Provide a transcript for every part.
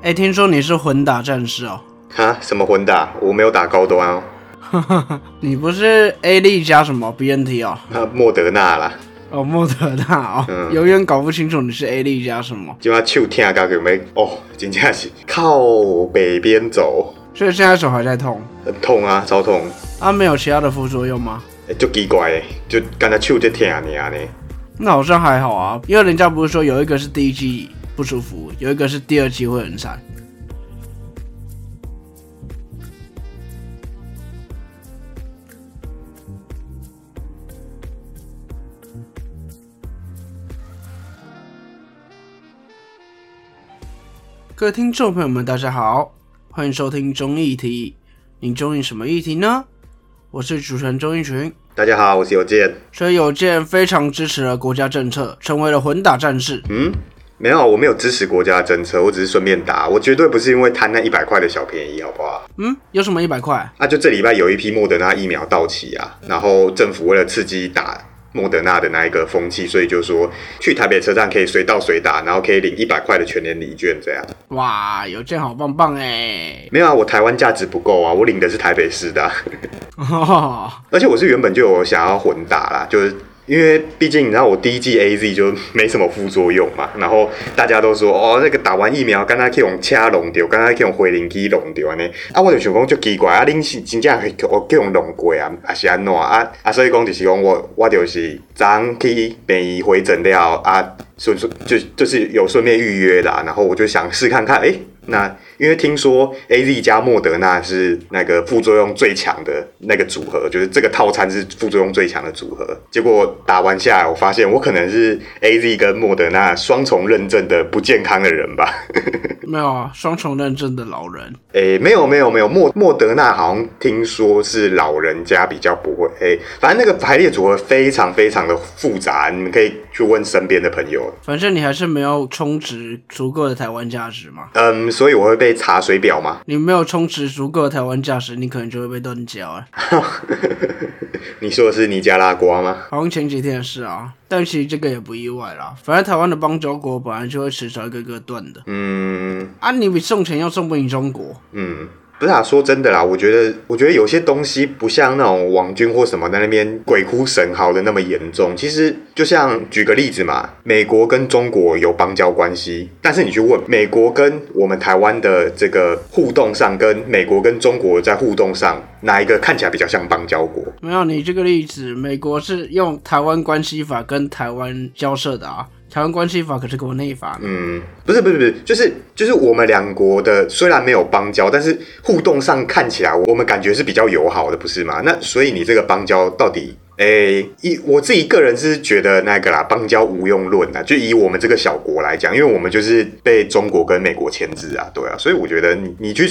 哎，听说你是混打战士哦？哈？什么混打？我没有打高端哦。你不是 A 力加什么 BNT 哦？那莫德纳啦。哦，莫德纳哦，永远搞不清楚你是 A 力加什么。就把手痛到有没？哦，真正是靠北边走，所以现在手还在痛。很痛啊，超痛。啊，没有其他的副作用吗？就奇怪，就刚才手在痛啊呢。那好像还好啊，因为人家不是说有一个是第一季不舒服，有一个是第二季会很惨。各位听众朋友们，大家好，欢迎收听中议题。您中意什么议题呢？我是主持人周一群。大家好，我是有健。所以有健非常支持了国家政策，成为了混打战士。嗯，没有，我没有支持国家政策，我只是顺便打。我绝对不是因为贪那一百块的小便宜，好不好？嗯，有什么一百块？啊，就这礼拜有一批莫德纳疫苗到期啊，然后政府为了刺激打。莫德纳的那一个风气，所以就说去台北车站可以随到随打，然后可以领一百块的全年礼券，这样。哇，有件好棒棒哎！没有啊，我台湾价值不够啊，我领的是台北市的。而且我是原本就有想要混打啦，就是。因为毕竟你知道我第一季 A Z 就没什么副作用嘛，然后大家都说哦那个打完疫苗，刚才可以用掐龙掉，刚才可以用回零机龙掉呢，啊我就想讲就奇怪啊，恁是真正可以我可以用龙过啊，还是安怎啊啊所以讲就是讲我我就是早去便宜回诊了啊，顺顺就就是有顺便预约啦，然后我就想试看看，哎那。因为听说 A Z 加莫德纳是那个副作用最强的那个组合，就是这个套餐是副作用最强的组合。结果打完下来，我发现我可能是 A Z 跟莫德纳双重认证的不健康的人吧？没有啊，双重认证的老人。诶，没有没有没有，莫莫德纳好像听说是老人家比较不会。诶，反正那个排列组合非常非常的复杂，你们可以去问身边的朋友。反正你还是没有充值足够的台湾价值嘛。嗯，所以我会被。查水表吗？你没有充值足够的台湾驾驶，你可能就会被断交啊！你说的是尼加拉瓜吗？好像前几天的事啊，但其实这个也不意外啦。反正台湾的邦交国本来就会迟早一个个断的。嗯，啊，你比送钱要送不赢中国。嗯。不是啊，说真的啦，我觉得，我觉得有些东西不像那种网军或什么在那边鬼哭神嚎的那么严重。其实，就像举个例子嘛，美国跟中国有邦交关系，但是你去问美国跟我们台湾的这个互动上，跟美国跟中国在互动上，哪一个看起来比较像邦交国？没有，你这个例子，美国是用台湾关系法跟台湾交涉的啊。台湾关系法可是国内法。嗯，不是不是不是，就是就是我们两国的虽然没有邦交，但是互动上看起来我们感觉是比较友好的，不是吗？那所以你这个邦交到底？诶，一我自己个人是觉得那个啦，邦交无用论啊，就以我们这个小国来讲，因为我们就是被中国跟美国牵制啊，对啊，所以我觉得你你去，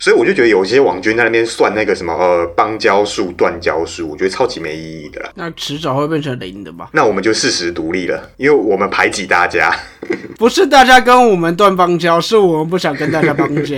所以我就觉得有些网军在那边算那个什么呃邦交数、断交数，我觉得超级没意义的啦。那迟早会变成零的吧？那我们就事实独立了，因为我们排挤大家，不是大家跟我们断邦交，是我们不想跟大家邦交。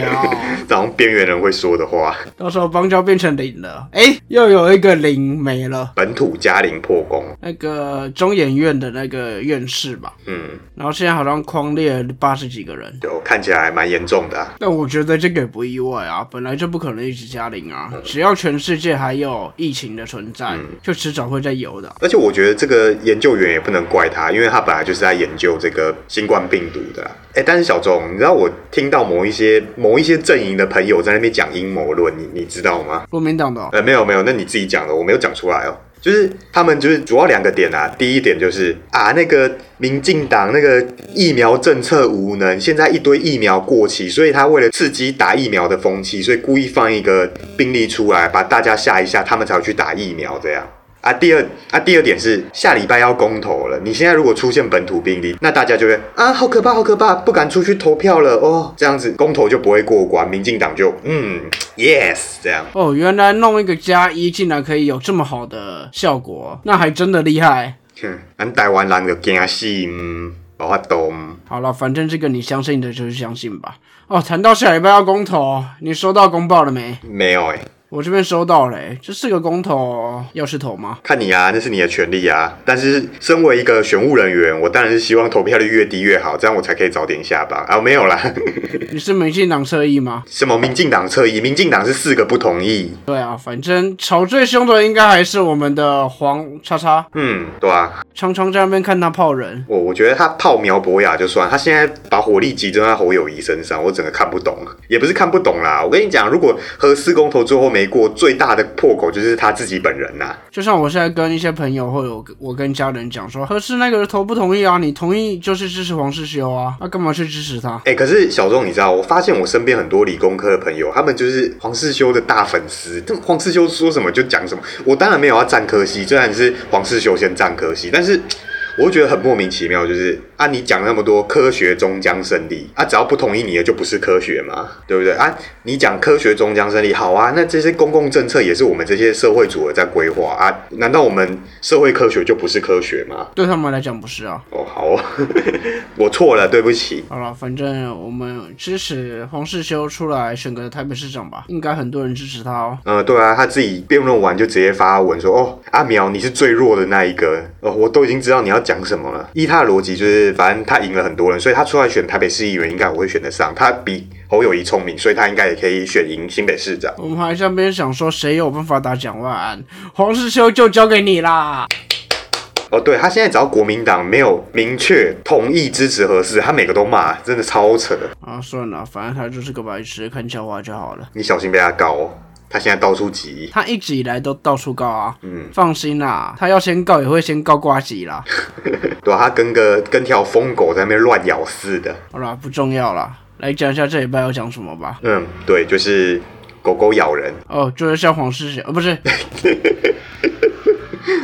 这种边缘人会说的话，到时候邦交变成零了，哎，又有一个零没了，本土。土嘉陵破功，那个中研院的那个院士吧，嗯，然后现在好像框列八十几个人，就看起来蛮严重的。但我觉得这个也不意外啊，本来就不可能一直加零啊，只要全世界还有疫情的存在，就迟早会再有的。而且我觉得这个研究员也不能怪他，因为他本来就是在研究这个新冠病毒的。哎，但是小钟，你知道我听到某一些某一些阵营的朋友在那边讲阴谋论，你你知道吗？国民党的？呃，没有没有，那你自己讲的，我没有讲出来哦。就是他们就是主要两个点啊，第一点就是啊，那个民进党那个疫苗政策无能，现在一堆疫苗过期，所以他为了刺激打疫苗的风气，所以故意放一个病例出来，把大家吓一吓，他们才会去打疫苗这样。啊，第二啊，第二点是下礼拜要公投了。你现在如果出现本土病例，那大家就会啊，好可怕，好可怕，不敢出去投票了哦。这样子公投就不会过关，民进党就嗯，yes，这样。哦，原来弄一个加一，竟然可以有这么好的效果，那还真的厉害。哼，俺台湾人就惊死，嗯，无法动。好了，反正这个你相信的就是相信吧。哦，谈到下礼拜要公投，你收到公报了没？没有哎。我这边收到嘞，这四个公投要是投吗？看你啊，那是你的权利啊。但是身为一个选务人员，我当然是希望投票率越低越好，这样我才可以早点下班啊。没有啦，你是民进党侧翼吗？什么民进党侧翼？民进党是四个不同意。对啊，反正吵最凶的应该还是我们的黄叉叉。嗯，对啊，常常在那边看他泡人。我我觉得他泡苗博雅就算，他现在把火力集中在侯友谊身上，我整个看不懂。也不是看不懂啦，我跟你讲，如果和四公投最后没过，最大的破口就是他自己本人呐。就像我现在跟一些朋友或者我跟家人讲说，合适那个投不同意啊？你同意就是支持黄世修啊，那干嘛去支持他？哎，可是小钟，你知道，我发现我身边很多理工科的朋友，他们就是黄世修的大粉丝。这黄世修说什么就讲什么。我当然没有要占科系，虽然是黄世修先占科系，但是。我觉得很莫名其妙，就是啊，你讲那么多科学终将胜利啊，只要不同意你的就不是科学嘛，对不对啊？你讲科学终将胜利，好啊，那这些公共政策也是我们这些社会主义在规划啊，难道我们社会科学就不是科学吗？对他们来讲不是啊。哦，好，我错了，对不起。好了，反正我们支持黄世修出来选个台北市长吧，应该很多人支持他哦。嗯，对啊，他自己辩论完就直接发文说，哦，阿苗你是最弱的那一个，哦，我都已经知道你要。讲什么了？依他的逻辑，就是反正他赢了很多人，所以他出来选台北市议员，应该我会选得上。他比侯友谊聪明，所以他应该也可以选赢新北市长。我们还在边想说，谁有办法打蒋万安？黄世修就交给你啦。哦，对他现在只要国民党没有明确同意支持合适，他每个都骂，真的超扯。啊，算了，反正他就是个白痴，看笑话就好了。你小心被他告哦。他现在到处急，他一直以来都到处告啊。嗯，放心啦，他要先告也会先告瓜吉啦。对啊，他跟个跟条疯狗在那边乱咬似的。好啦，不重要啦，来讲一下这礼拜要讲什么吧。嗯，对，就是狗狗咬人。哦，就是像黄世贤，哦，不是。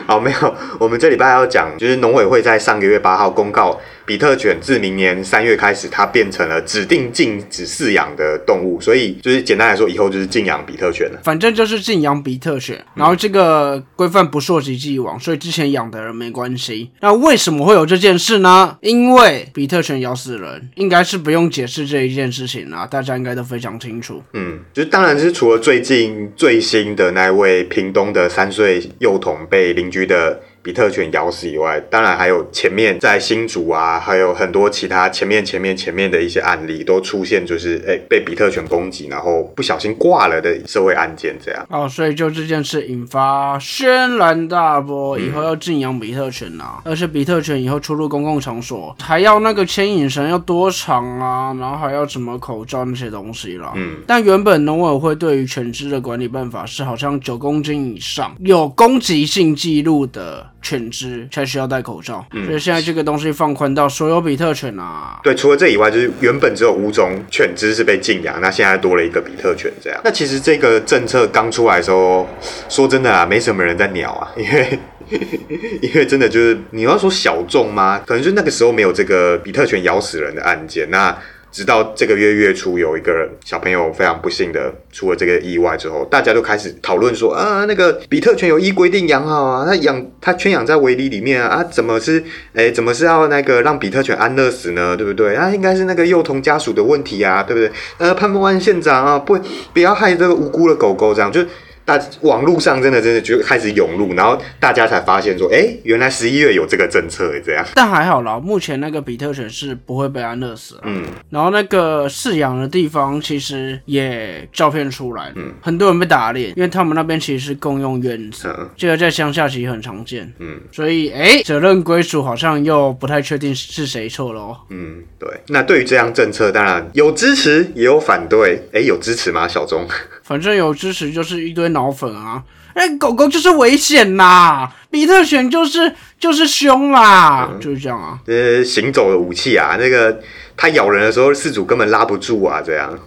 好，没有，我们这礼拜要讲，就是农委会在上个月八号公告。比特犬自明年三月开始，它变成了指定禁止饲养的动物，所以就是简单来说，以后就是禁养比特犬了。反正就是禁养比特犬，然后这个规范不溯及既往，所以之前养的人没关系。那为什么会有这件事呢？因为比特犬咬死人，应该是不用解释这一件事情啊，大家应该都非常清楚。嗯，就是当然是除了最近最新的那位屏东的三岁幼童被邻居的。比特犬咬死以外，当然还有前面在新竹啊，还有很多其他前面前面前面的一些案例都出现，就是哎被比特犬攻击，然后不小心挂了的社会案件这样。哦，所以就这件事引发轩然大波，以后要禁养比特犬啊，而且比特犬以后出入公共场所还要那个牵引绳要多长啊，然后还要什么口罩那些东西了。嗯，但原本农委会对于犬只的管理办法是，好像九公斤以上有攻击性记录的。犬只才需要戴口罩，所以现在这个东西放宽到所有比特犬啊。对，除了这以外，就是原本只有五种犬只是被禁养，那现在多了一个比特犬这样。那其实这个政策刚出来的时候，说真的啊，没什么人在鸟啊，因为 因为真的就是你要说小众吗？可能就那个时候没有这个比特犬咬死人的案件。那直到这个月月初，有一个小朋友非常不幸的出了这个意外之后，大家都开始讨论说啊，那个比特犬有依规定养好啊，他养他圈养在围篱里面啊，啊，怎么是哎，怎么是要那个让比特犬安乐死呢？对不对？啊，应该是那个幼童家属的问题啊，对不对？呃，潘孟安县长啊，不不要害这个无辜的狗狗，这样就。大网络上真的真的就开始涌入，然后大家才发现说，哎，原来十一月有这个政策这样。但还好啦，目前那个比特犬是不会被安乐死。嗯，然后那个饲养的地方其实也照片出来，嗯，很多人被打脸，因为他们那边其实是共用院子，这个在乡下其实很常见。嗯，所以哎，责任归属好像又不太确定是谁错了哦。嗯，对。那对于这样政策，当然有支持也有反对。哎，有支持吗？小钟？反正有支持就是一堆脑粉啊！哎，狗狗就是危险呐，比特犬就是就是凶啦，就是这样啊。呃，行走的武器啊，那个。它咬人的时候，饲主根本拉不住啊，这样。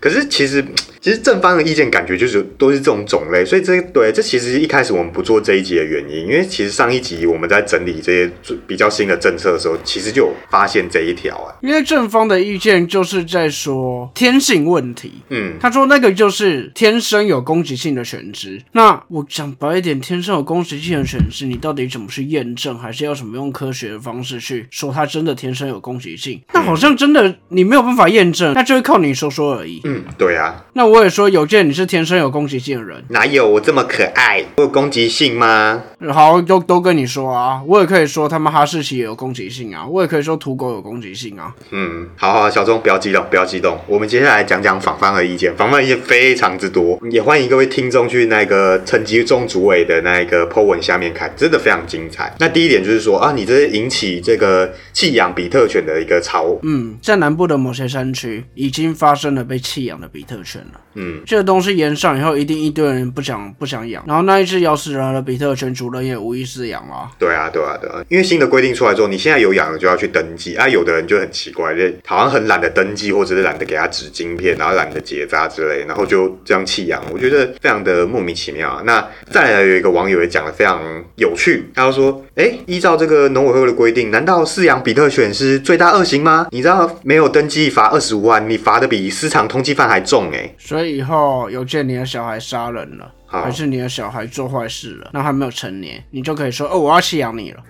可是其实，其实正方的意见感觉就是都是这种种类，所以这对这其实一开始我们不做这一集的原因，因为其实上一集我们在整理这些比较新的政策的时候，其实就有发现这一条啊。因为正方的意见就是在说天性问题，嗯，他说那个就是天生有攻击性的犬只。那我讲白一点，天生有攻击性的犬只，你到底怎么去验证，还是要什么用科学的方式去说它真的天生有攻击性？那好像真的你没有办法验证，那就会靠你说说而已。嗯，对啊。那我也说有见你是天生有攻击性的人，哪有我这么可爱？我有攻击性吗？好，都都跟你说啊，我也可以说他们哈士奇也有攻击性啊，我也可以说土狗有攻击性啊。嗯，好好，小钟不要激动，不要激动。我们接下来讲讲访方的意见，访方意见非常之多，也欢迎各位听众去那个成绩中主委的那个 po 文下面看，真的非常精彩。那第一点就是说啊，你这是引起这个弃养比特犬的一个潮。嗯，在南部的某些山区已经发生了被弃养的比特犬了。嗯，这个东西延上以后，一定一堆人不想不想养，然后那一只咬死人的比特犬主人也无意饲养了。对啊，对啊，对啊，因为新的规定出来之后，你现在有养了就要去登记啊。有的人就很奇怪，就好像很懒得登记，或者是懒得给他纸晶片，然后懒得结扎之类，然后就这样弃养，我觉得非常的莫名其妙啊。那再来有一个网友也讲的非常有趣，他就说：哎，依照这个农委会的规定，难道饲养比特犬是罪大恶行吗？你知道没有登记罚二十五万，你罚的比私藏通缉 犯还重哎。所以以后有见你的小孩杀人了，还是你的小孩做坏事了，那还没有成年，你就可以说哦，我要弃养你了。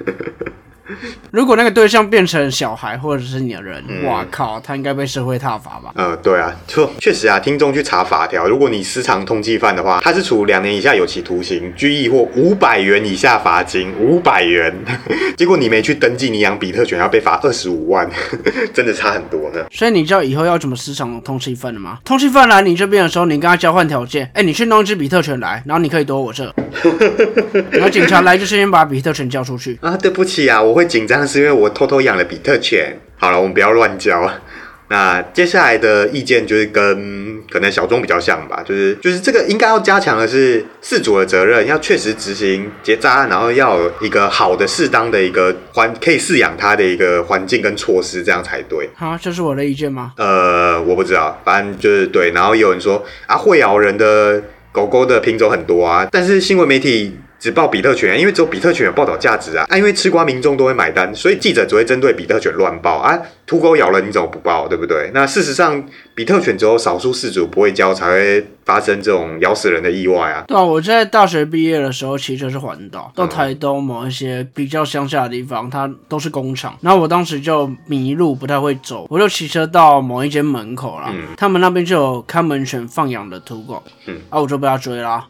如果那个对象变成小孩或者是你的人，哇靠，他应该被社会踏罚吧？呃，对啊，就确实啊，听众去查法条，如果你私藏通缉犯的话，他是处两年以下有期徒刑、拘役或五百元以下罚金，五百元。结果你没去登记你养比特犬，要被罚二十五万，真的差很多呢。所以你知道以后要怎么私藏通缉犯了吗？通缉犯来你这边的时候，你跟他交换条件，哎，你去弄一只比特犬来，然后你可以躲我这，然后警察来就是先把比特犬交出去啊。对不起啊，我会紧张。是因为我偷偷养了比特犬。好了，我们不要乱教。那接下来的意见就是跟可能小钟比较像吧，就是就是这个应该要加强的是事主的责任，要确实执行结扎，然后要有一个好的、适当的一个环可以饲养它的一个环境跟措施，这样才对。好，这是我的意见吗？呃，我不知道，反正就是对。然后有人说啊，会咬人的狗狗的品种很多啊，但是新闻媒体。只报比特犬，因为只有比特犬有报道价值啊！啊，因为吃瓜民众都会买单，所以记者只会针对比特犬乱报啊。土狗咬了你怎么不报，对不对？那事实上，比特犬只有少数饲主不会教，才会发生这种咬死人的意外啊。对啊，我在大学毕业的时候骑车是环岛，到台东某一些比较乡下的地方，它都是工厂。然后我当时就迷路，不太会走，我就骑车到某一间门口了，他们那边就有看门犬放养的土狗，嗯，啊，我就被他追啦。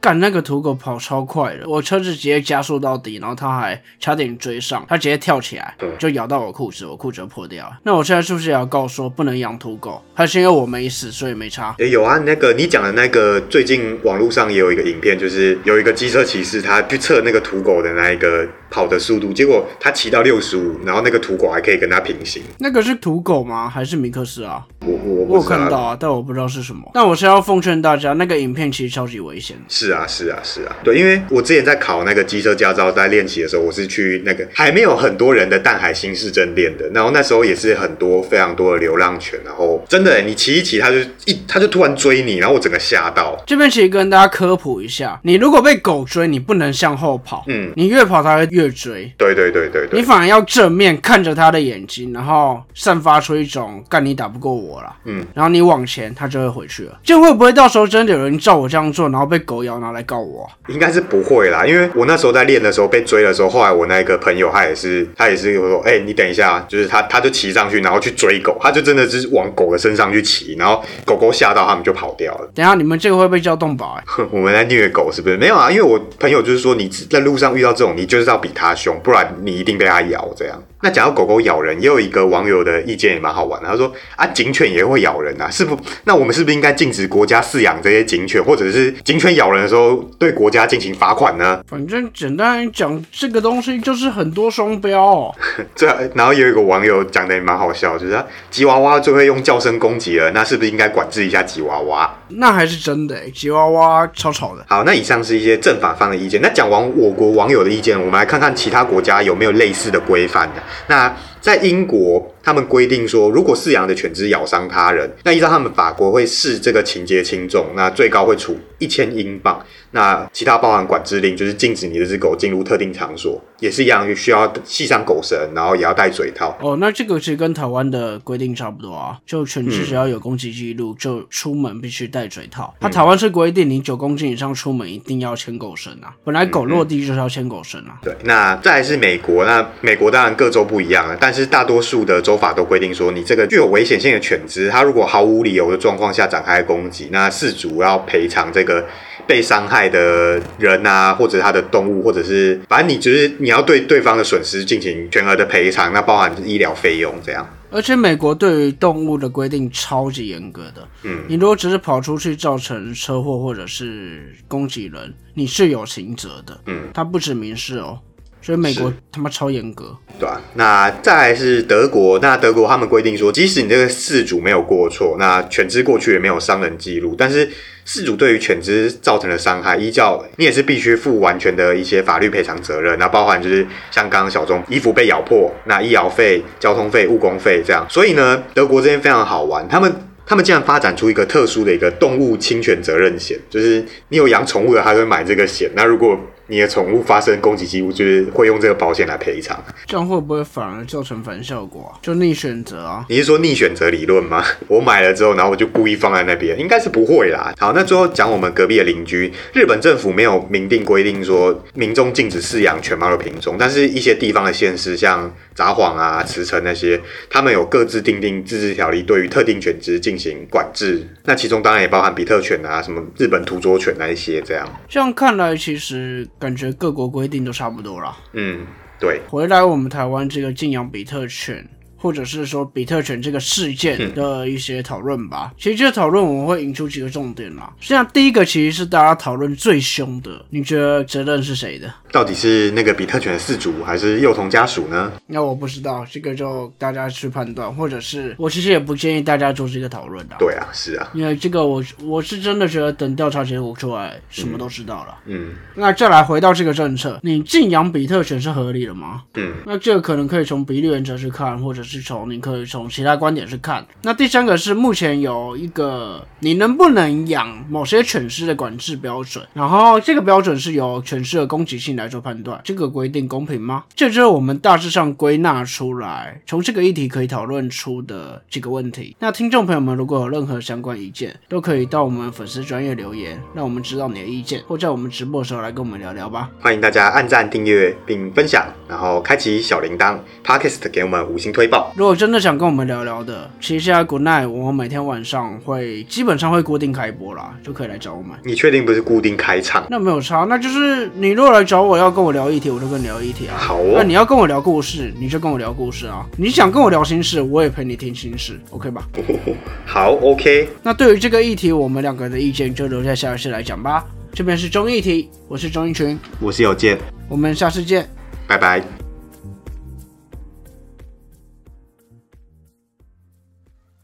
干那个土狗跑超快的，我车子直接加速到底，然后他还差点追上，他直接跳起来就咬到我裤子，我裤子就破。那我现在是不是也要告说不能养土狗？还是因为我没死，所以没差？也有啊，那个你讲的那个，最近网络上也有一个影片，就是有一个机车骑士，他去测那个土狗的那一个。跑的速度，结果他骑到六十五，然后那个土狗还可以跟他平行。那个是土狗吗？还是米克斯啊？我我我有看到啊，但我不知道是什么。但我是要奉劝大家，那个影片其实超级危险。是啊是啊是啊，对，因为我之前在考那个机车驾照，在练习的时候，我是去那个还没有很多人的淡海新市镇练的。然后那时候也是很多非常多的流浪犬，然后真的你骑一骑，它就一它就突然追你，然后我整个吓到。这边其实跟大家科普一下，你如果被狗追，你不能向后跑，嗯，你越跑它会越追。对对。对对对你反而要正面看着它的眼睛，然后散发出一种干你打不过我了，嗯，然后你往前，它就会回去了。这会不会到时候真的有人照我这样做，然后被狗咬拿来告我？应该是不会啦，因为我那时候在练的时候被追的时候，后来我那个朋友他也是，他也是说，哎，你等一下，就是他他就骑上去，然后去追狗，他就真的是往狗的身上去骑，然后狗狗吓到他们就跑掉了。等下你们这个会被叫动保？哎，我们在虐狗是不是？没有啊，因为我朋友就是说你在路上遇到这种，你就是要比他凶，不然。你一定被他咬，这样。那讲到狗狗咬人，也有一个网友的意见也蛮好玩的。他说啊，警犬也会咬人啊，是不？那我们是不是应该禁止国家饲养这些警犬，或者是警犬咬人的时候对国家进行罚款呢？反正简单讲，这个东西就是很多双标。这然后有一个网友讲的也蛮好笑，就是吉娃娃最会用叫声攻击了，那是不是应该管制一下吉娃娃？那还是真的，吉娃娃超吵的。好，那以上是一些正反方的意见。那讲完我国网友的意见，我们来看看其他国家有没有类似的规范的。那在英国，他们规定说，如果饲养的犬只咬伤他人，那依照他们法国会视这个情节轻重，那最高会处一千英镑。那其他包含管制令，就是禁止你这只狗进入特定场所，也是一样，需要系上狗绳，然后也要戴嘴套。哦，那这个其实跟台湾的规定差不多啊，就犬只只要有攻击记录，就出门必须戴嘴套。它台湾是规定你九公斤以上出门一定要牵狗绳啊，本来狗落地就是要牵狗绳啊。对，那再是美国，那美国当然各州不一样了，但但是大多数的州法都规定说，你这个具有危险性的犬只，它如果毫无理由的状况下展开攻击，那事主要赔偿这个 被伤害的人啊，或者他的动物，或者是反正你就是你要对对方的损失进行全额的赔偿，那包含医疗费用这样。而且美国对于动物的规定超级严格的，嗯，你如果只是跑出去造成车祸或者是攻击人，你是有刑责的，嗯，它不止民事哦。所以美国他妈超严格，对啊，那再来是德国，那德国他们规定说，即使你这个事主没有过错，那犬只过去也没有伤人记录，但是事主对于犬只造成的伤害，依照你也是必须负完全的一些法律赔偿责任，那包含就是像刚刚小钟衣服被咬破，那医疗费、交通费、误工费这样。所以呢，德国这边非常好玩，他们他们竟然发展出一个特殊的一个动物侵权责任险，就是你有养宠物的，他会买这个险。那如果你的宠物发生攻击几乎，就是会用这个保险来赔偿，这样会不会反而造成反效果？就逆选择啊？你是说逆选择理论吗？我买了之后，然后我就故意放在那边，应该是不会啦。好，那最后讲我们隔壁的邻居，日本政府没有明定规定说民众禁止饲养犬猫的品种，但是一些地方的县市，像札幌啊、茨城那些，他们有各自订定自治条例，对于特定犬只进行管制。那其中当然也包含比特犬啊、什么日本土佐犬那一些这样。这样看来，其实。感觉各国规定都差不多了。嗯，对。回来我们台湾这个禁养比特犬。或者是说比特犬这个事件的一些讨论吧。其实这个讨论我们会引出几个重点啦。实际上第一个其实是大家讨论最凶的，你觉得责任是谁的？到底是那个比特犬的饲主还是幼童家属呢？那我不知道，这个就大家去判断，或者是我其实也不建议大家做这个讨论的。对啊，是啊，因为这个我我是真的觉得等调查结果出来，什么都知道了。嗯，那再来回到这个政策，你禁养比特犬是合理的吗？嗯，那这个可能可以从比例原则去看，或者是从你可以。从其他观点去看，那第三个是目前有一个你能不能养某些犬只的管制标准，然后这个标准是由犬只的攻击性来做判断，这个规定公平吗？这就是我们大致上归纳出来，从这个议题可以讨论出的几个问题。那听众朋友们如果有任何相关意见，都可以到我们粉丝专业留言，让我们知道你的意见，或在我们直播的时候来跟我们聊聊吧。欢迎大家按赞、订阅并分享，然后开启小铃铛，Podcast 给我们五星推爆。如果真的想跟我们聊聊的，其实现在 Good Night，我们每天晚上会基本上会固定开播啦，就可以来找我们。你确定不是固定开场？那没有差，那就是你如果来找我要跟我聊议题，我就跟你聊议题啊。好哦。那你要跟我聊故事，你就跟我聊故事啊。你想跟我聊心事，我也陪你听心事，OK 吧？好，OK。那对于这个议题，我们两个的意见就留在下一次来讲吧。这边是中议题，我是钟一群，我是有健，我们下次见，拜拜。